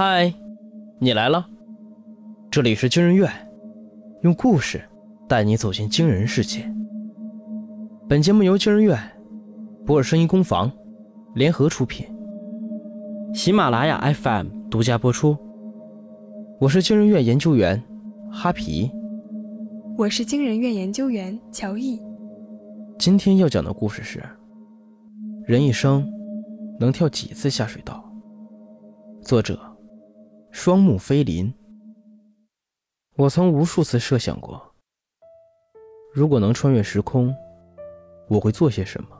嗨，你来了。这里是惊人院，用故事带你走进惊人世界。本节目由惊人院、博尔声音工坊联合出品，喜马拉雅 FM 独家播出。我是惊人院研究员哈皮，我是惊人院研究员乔毅。今天要讲的故事是：人一生能跳几次下水道？作者：双目飞林。我曾无数次设想过，如果能穿越时空，我会做些什么？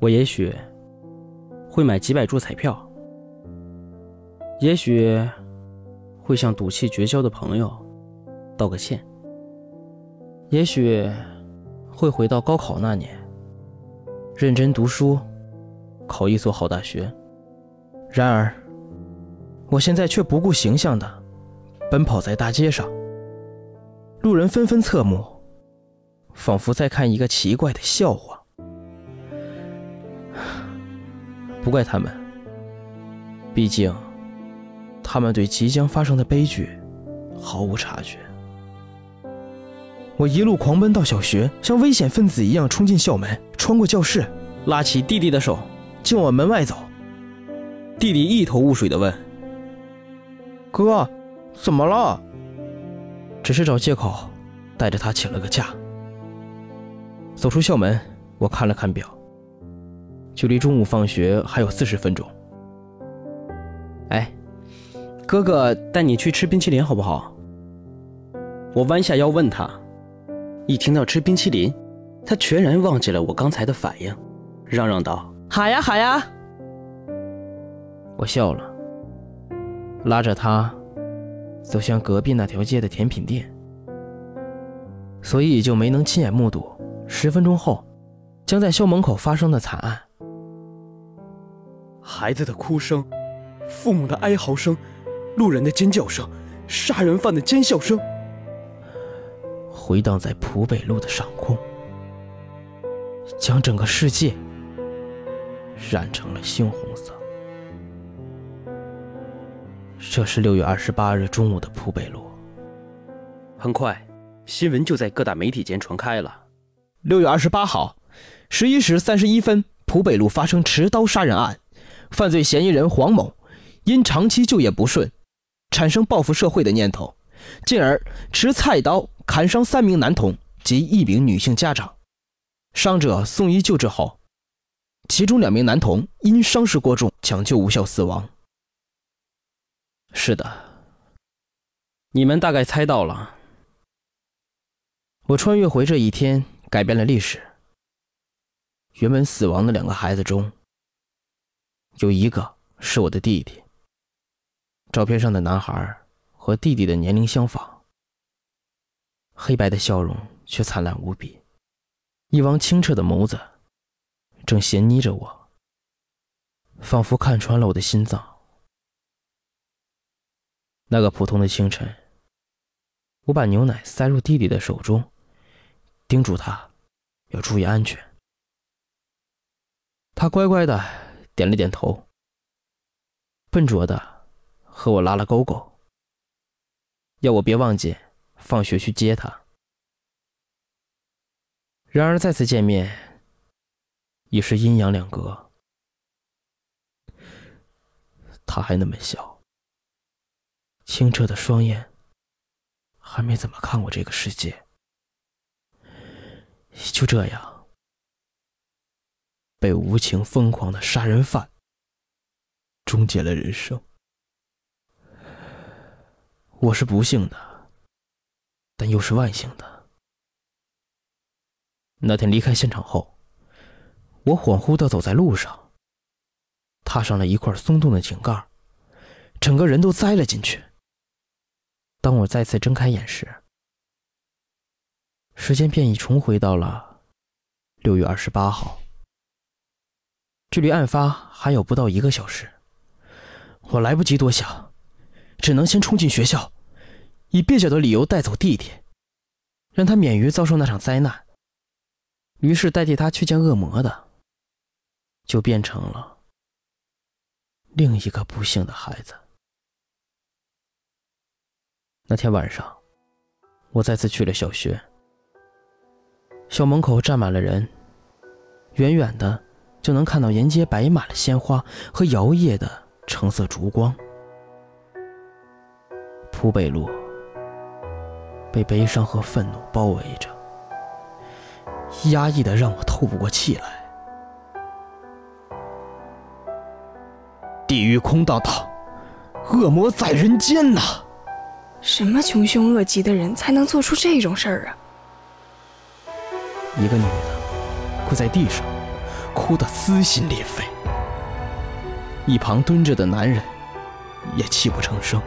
我也许会买几百注彩票，也许会向赌气绝交的朋友道个歉，也许……会回到高考那年，认真读书，考一所好大学。然而，我现在却不顾形象的奔跑在大街上，路人纷纷侧目，仿佛在看一个奇怪的笑话。不怪他们，毕竟他们对即将发生的悲剧毫无察觉。我一路狂奔到小学，像危险分子一样冲进校门，穿过教室，拉起弟弟的手，就往门外走。弟弟一头雾水的问：“哥，怎么了？”只是找借口，带着他请了个假。走出校门，我看了看表，距离中午放学还有四十分钟。哎，哥哥带你去吃冰淇淋好不好？我弯下腰问他。一听到吃冰淇淋，他全然忘记了我刚才的反应，嚷嚷道：“好呀，好呀！”我笑了，拉着他走向隔壁那条街的甜品店，所以就没能亲眼目睹十分钟后将在校门口发生的惨案：孩子的哭声、父母的哀嚎声、路人的尖叫声、杀人犯的尖笑声。回荡在浦北路的上空，将整个世界染成了猩红色。这是六月二十八日中午的浦北路。很快，新闻就在各大媒体间传开了。六月二十八号，十一时三十一分，浦北路发生持刀杀人案，犯罪嫌疑人黄某因长期就业不顺，产生报复社会的念头，进而持菜刀。砍伤三名男童及一名女性家长，伤者送医救治后，其中两名男童因伤势过重，抢救无效死亡。是的，你们大概猜到了。我穿越回这一天，改变了历史。原本死亡的两个孩子中，有一个是我的弟弟。照片上的男孩和弟弟的年龄相仿。黑白的笑容却灿烂无比，一汪清澈的眸子正斜睨着我，仿佛看穿了我的心脏。那个普通的清晨，我把牛奶塞入弟弟的手中，叮嘱他要注意安全。他乖乖的点了点头，笨拙的和我拉了勾勾，要我别忘记。放学去接他。然而再次见面，已是阴阳两隔。他还那么小，清澈的双眼，还没怎么看过这个世界，就这样被无情疯狂的杀人犯终结了人生。我是不幸的。但又是万幸的。那天离开现场后，我恍惚的走在路上，踏上了一块松动的井盖，整个人都栽了进去。当我再次睁开眼时，时间便已重回到了六月二十八号，距离案发还有不到一个小时。我来不及多想，只能先冲进学校。以蹩脚的理由带走弟弟，让他免于遭受那场灾难。于是代替他去见恶魔的，就变成了另一个不幸的孩子。那天晚上，我再次去了小学。校门口站满了人，远远的就能看到沿街摆满了鲜花和摇曳的橙色烛光。铺北路被悲伤和愤怒包围着，压抑的让我透不过气来。地狱空荡荡，恶魔在人间呐！什么穷凶恶极的人才能做出这种事儿啊？一个女的跪在地上，哭得撕心裂肺。一旁蹲着的男人也泣不成声，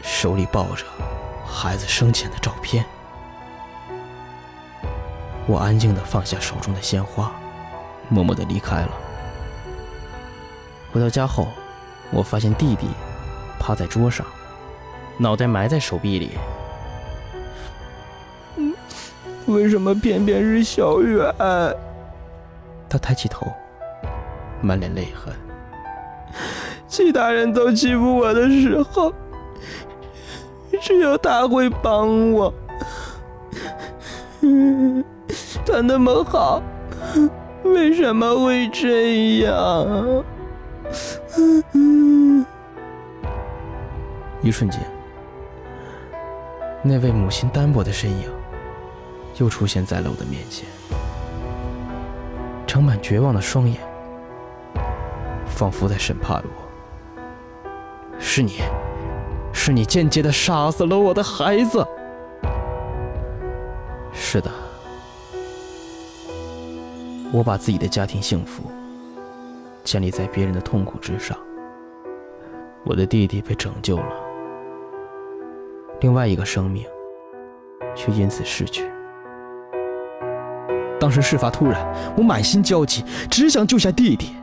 手里抱着孩子生前的照片。我安静地放下手中的鲜花，默默地离开了。回到家后，我发现弟弟趴在桌上，脑袋埋在手臂里。嗯，为什么偏偏是小远？他抬起头，满脸泪痕。其他人都欺负我的时候，只有他会帮我。他那么好，为什么会这样？一瞬间，那位母亲单薄的身影又出现在了我的面前，盛满绝望的双眼，仿佛在审判我。是你，是你间接的杀死了我的孩子。是的，我把自己的家庭幸福。建立在别人的痛苦之上，我的弟弟被拯救了，另外一个生命却因此逝去。当时事发突然，我满心焦急，只想救下弟弟。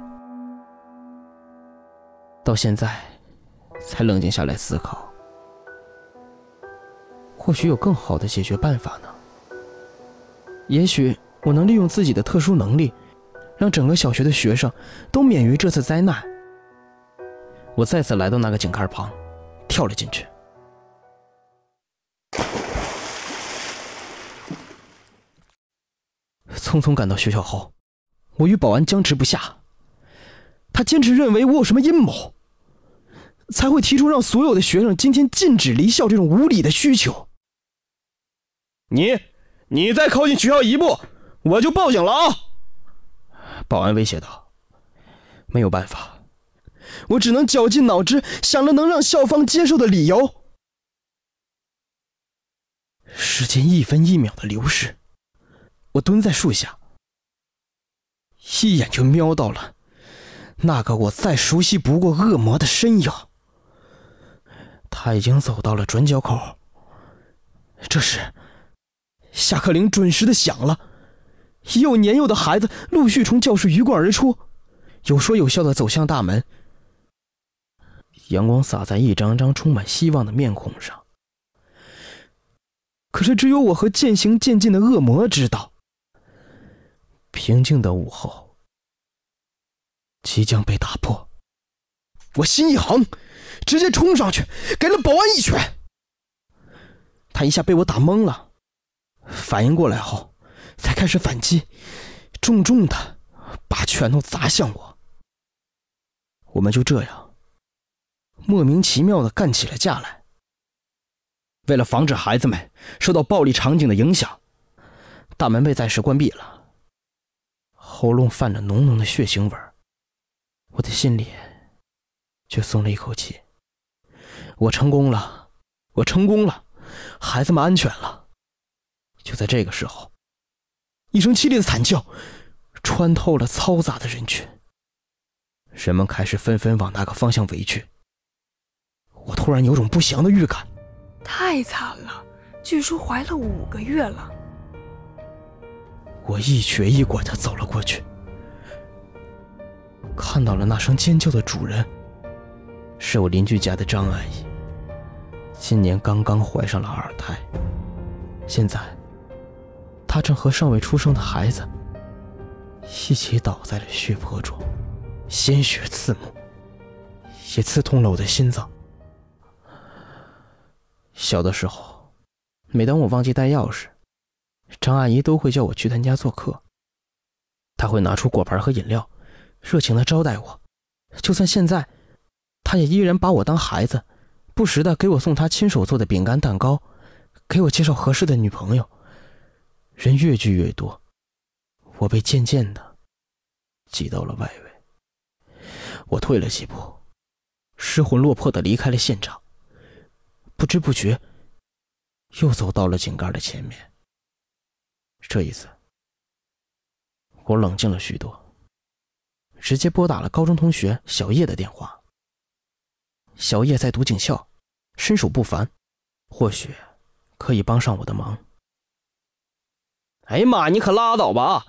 到现在，才冷静下来思考，或许有更好的解决办法呢？也许我能利用自己的特殊能力。让整个小学的学生都免于这次灾难。我再次来到那个井盖旁，跳了进去。匆匆赶到学校后，我与保安僵持不下。他坚持认为我有什么阴谋，才会提出让所有的学生今天禁止离校这种无理的需求。你，你再靠近学校一步，我就报警了啊！保安威胁道：“没有办法，我只能绞尽脑汁想着能让校方接受的理由。”时间一分一秒的流逝，我蹲在树下，一眼就瞄到了那个我再熟悉不过恶魔的身影。他已经走到了转角口。这时，下课铃准时的响了。已有年幼的孩子陆续从教室鱼贯而出，有说有笑的走向大门。阳光洒在一张张充满希望的面孔上。可是，只有我和渐行渐近的恶魔知道，平静的午后即将被打破。我心一横，直接冲上去给了保安一拳。他一下被我打懵了，反应过来后。才开始反击，重重的把拳头砸向我。我们就这样莫名其妙的干起了架来。为了防止孩子们受到暴力场景的影响，大门被暂时关闭了。喉咙泛着浓浓的血腥味儿，我的心里却松了一口气。我成功了，我成功了，孩子们安全了。就在这个时候。一声凄厉的惨叫，穿透了嘈杂的人群。人们开始纷纷往那个方向围去。我突然有种不祥的预感，太惨了！据说怀了五个月了。我一瘸一拐的走了过去，看到了那声尖叫的主人，是我邻居家的张阿姨。今年刚刚怀上了二胎，现在。她正和尚未出生的孩子一起倒在了血泊中，鲜血刺目，也刺痛了我的心脏。小的时候，每当我忘记带钥匙，张阿姨都会叫我去她家做客。她会拿出果盘和饮料，热情地招待我。就算现在，她也依然把我当孩子，不时地给我送她亲手做的饼干、蛋糕，给我介绍合适的女朋友。人越聚越多，我被渐渐的挤到了外围。我退了几步，失魂落魄的离开了现场。不知不觉，又走到了井盖的前面。这一次，我冷静了许多，直接拨打了高中同学小叶的电话。小叶在读警校，身手不凡，或许可以帮上我的忙。哎呀妈！你可拉倒吧，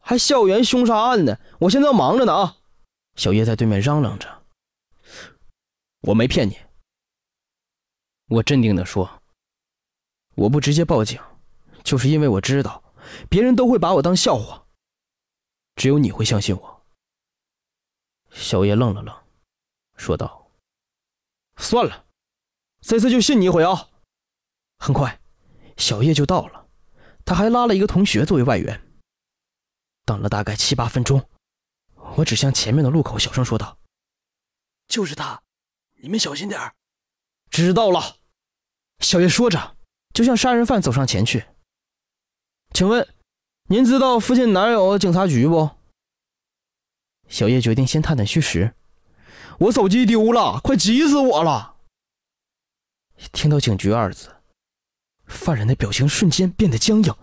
还校园凶杀案呢！我现在忙着呢啊！小叶在对面嚷嚷着：“我没骗你。”我镇定地说：“我不直接报警，就是因为我知道别人都会把我当笑话，只有你会相信我。”小叶愣了愣，说道：“算了，这次就信你一回啊！”很快，小叶就到了。他还拉了一个同学作为外援。等了大概七八分钟，我指向前面的路口，小声说道：“就是他，你们小心点儿。”知道了。小叶说着，就向杀人犯走上前去。请问，您知道附近哪有警察局不？小叶决定先探探虚实。我手机丢了，快急死我了！听到“警局”二字。犯人的表情瞬间变得僵硬。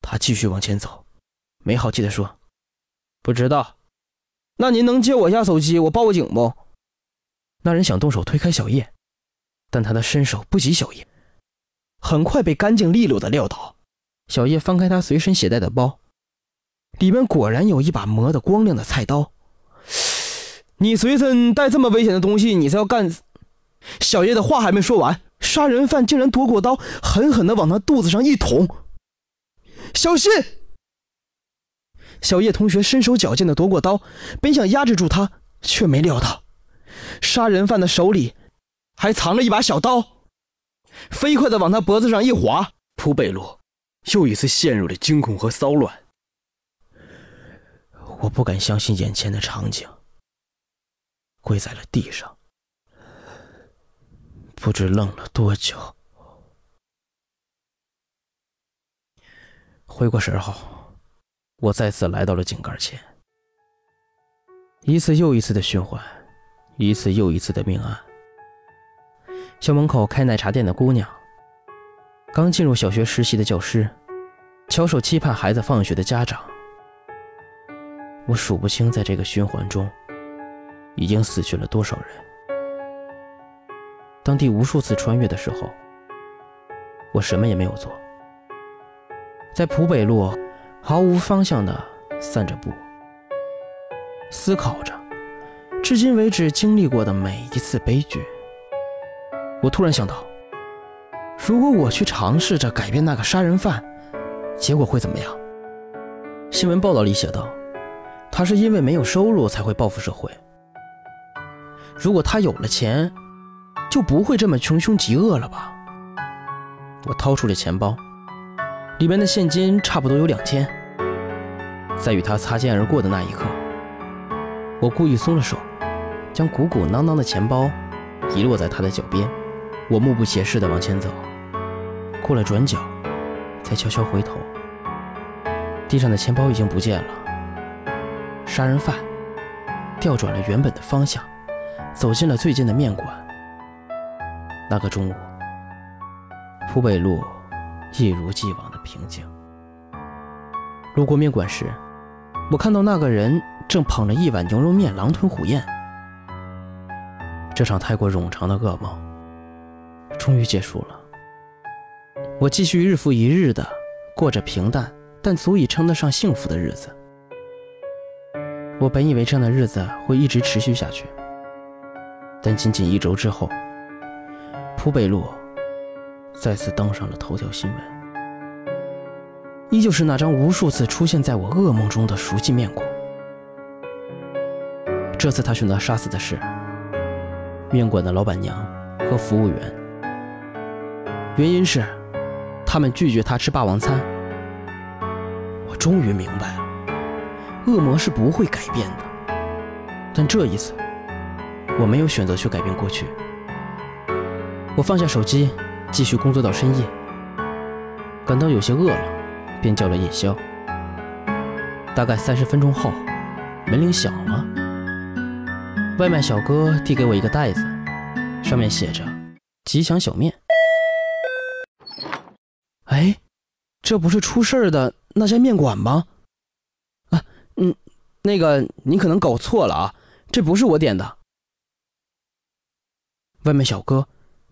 他继续往前走，没好气地说：“不知道，那您能借我一下手机，我报个警不？”那人想动手推开小叶，但他的身手不及小叶，很快被干净利落的撂倒。小叶翻开他随身携带的包，里面果然有一把磨得光亮的菜刀。你随身带这么危险的东西，你是要干？小叶的话还没说完。杀人犯竟然夺过刀，狠狠地往他肚子上一捅。小心！小叶同学身手矫健的夺过刀，本想压制住他，却没料到，杀人犯的手里还藏着一把小刀，飞快地往他脖子上一划。蒲北路又一次陷入了惊恐和骚乱。我不敢相信眼前的场景，跪在了地上。不知愣了多久，回过神后，我再次来到了井盖前。一次又一次的循环，一次又一次的命案。校门口开奶茶店的姑娘，刚进入小学实习的教师，翘首期盼孩子放学的家长，我数不清在这个循环中，已经死去了多少人。当第无数次穿越的时候，我什么也没有做，在浦北路毫无方向的散着步，思考着至今为止经历过的每一次悲剧。我突然想到，如果我去尝试着改变那个杀人犯，结果会怎么样？新闻报道里写道，他是因为没有收入才会报复社会。如果他有了钱，就不会这么穷凶极恶了吧？我掏出了钱包，里面的现金差不多有两千。在与他擦肩而过的那一刻，我故意松了手，将鼓鼓囊囊的钱包遗落在他的脚边。我目不斜视地往前走，过了转角，才悄悄回头，地上的钱包已经不见了。杀人犯调转了原本的方向，走进了最近的面馆。那个中午，浦北路一如既往的平静。路过面馆时，我看到那个人正捧着一碗牛肉面狼吞虎咽。这场太过冗长的噩梦终于结束了。我继续日复一日的过着平淡但足以称得上幸福的日子。我本以为这样的日子会一直持续下去，但仅仅一周之后。浦北路再次登上了头条新闻，依旧是那张无数次出现在我噩梦中的熟悉面孔。这次他选择杀死的是面馆的老板娘和服务员。原因是他们拒绝他吃霸王餐。我终于明白了，恶魔是不会改变的。但这一次，我没有选择去改变过去。我放下手机，继续工作到深夜。感到有些饿了，便叫了夜宵。大概三十分钟后，门铃响了。外卖小哥递给我一个袋子，上面写着“吉祥小面”。哎，这不是出事儿的那家面馆吗？啊，嗯，那个你可能搞错了啊，这不是我点的。外卖小哥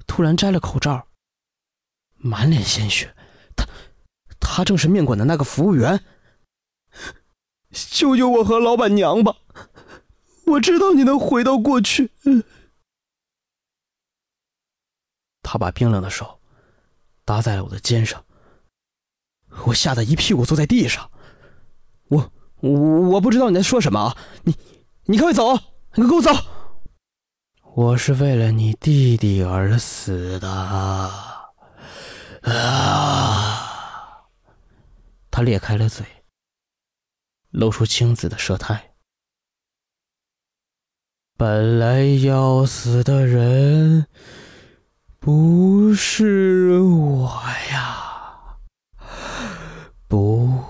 突然摘了口罩，满脸鲜血。他，他正是面馆的那个服务员。救救我和老板娘吧！我知道你能回到过去。他把冰冷的手搭在了我的肩上，我吓得一屁股坐在地上。我我我不知道你在说什么啊！你你快走！你给我走！我是为了你弟弟而死的。啊！他裂开了嘴，露出青紫的舌苔。本来要死的人不是我呀，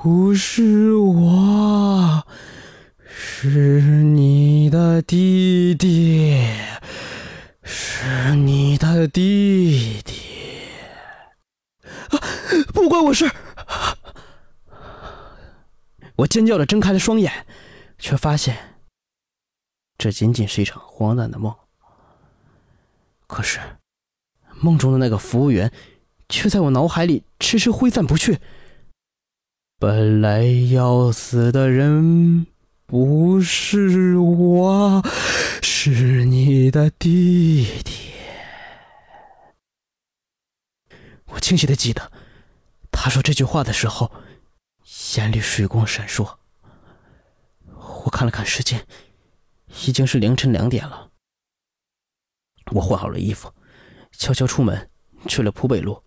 不是我，是你的弟弟，是你的弟弟。不关我事！我尖叫着睁开了双眼，却发现这仅仅是一场荒诞的梦。可是，梦中的那个服务员却在我脑海里迟迟挥散不去。本来要死的人不是我，是你的弟弟。我清晰的记得。他说这句话的时候，眼里水光闪烁。我看了看时间，已经是凌晨两点了。我换好了衣服，悄悄出门，去了浦北路。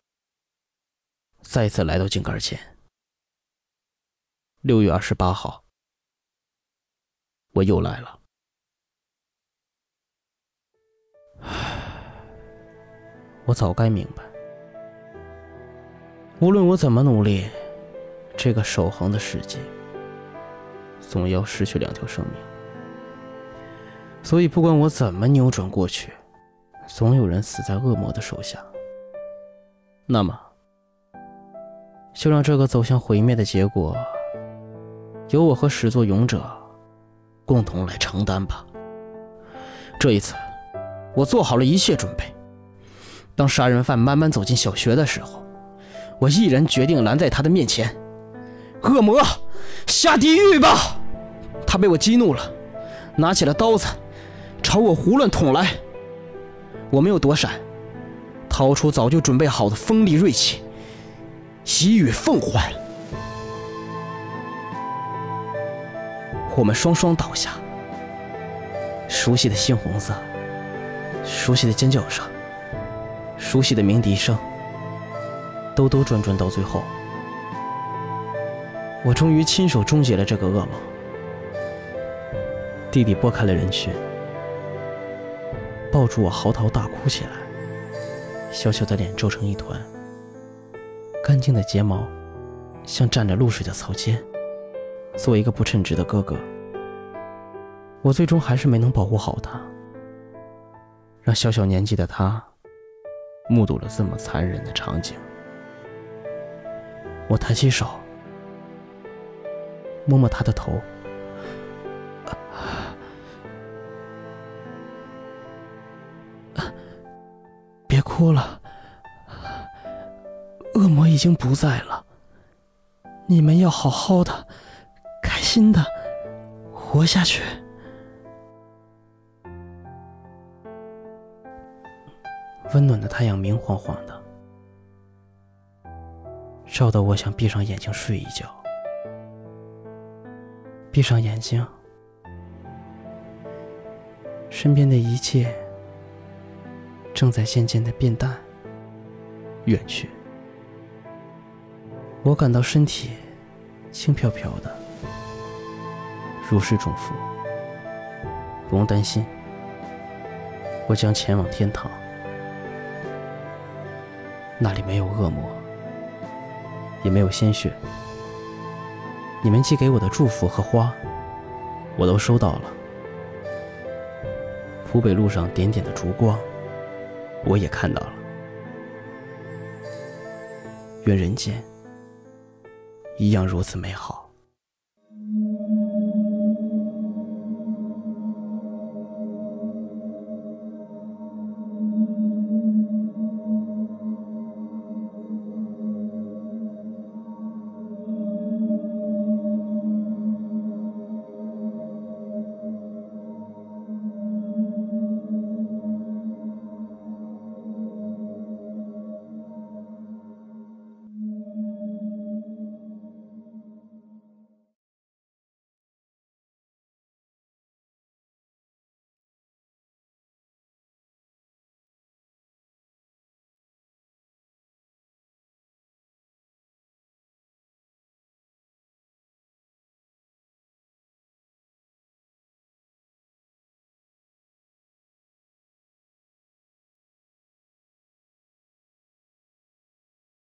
再一次来到井盖前。六月二十八号，我又来了。我早该明白。无论我怎么努力，这个守恒的世界总要失去两条生命。所以，不管我怎么扭转过去，总有人死在恶魔的手下。那么，就让这个走向毁灭的结果，由我和始作俑者共同来承担吧。这一次，我做好了一切准备。当杀人犯慢慢走进小学的时候。我毅然决定拦在他的面前，恶魔，下地狱吧！他被我激怒了，拿起了刀子，朝我胡乱捅来。我没有躲闪，掏出早就准备好的锋利锐器，一羽凤还。我们双双倒下，熟悉的猩红色，熟悉的尖叫声，熟悉的鸣笛声。兜兜转转到最后，我终于亲手终结了这个噩梦。弟弟拨开了人群，抱住我嚎啕大哭起来，小小的脸皱成一团，干净的睫毛像沾着露水的草尖。作为一个不称职的哥哥，我最终还是没能保护好他，让小小年纪的他目睹了这么残忍的场景。我抬起手，摸摸他的头，别哭了，恶魔已经不在了。你们要好好的，开心的活下去。温暖的太阳明晃晃的。照得我想闭上眼睛睡一觉。闭上眼睛，身边的一切正在渐渐的变淡，远去。我感到身体轻飘飘的，如释重负。不用担心，我将前往天堂，那里没有恶魔，也没有鲜血。你们寄给我的祝福和花，我都收到了。湖北路上点点的烛光，我也看到了。愿人间一样如此美好。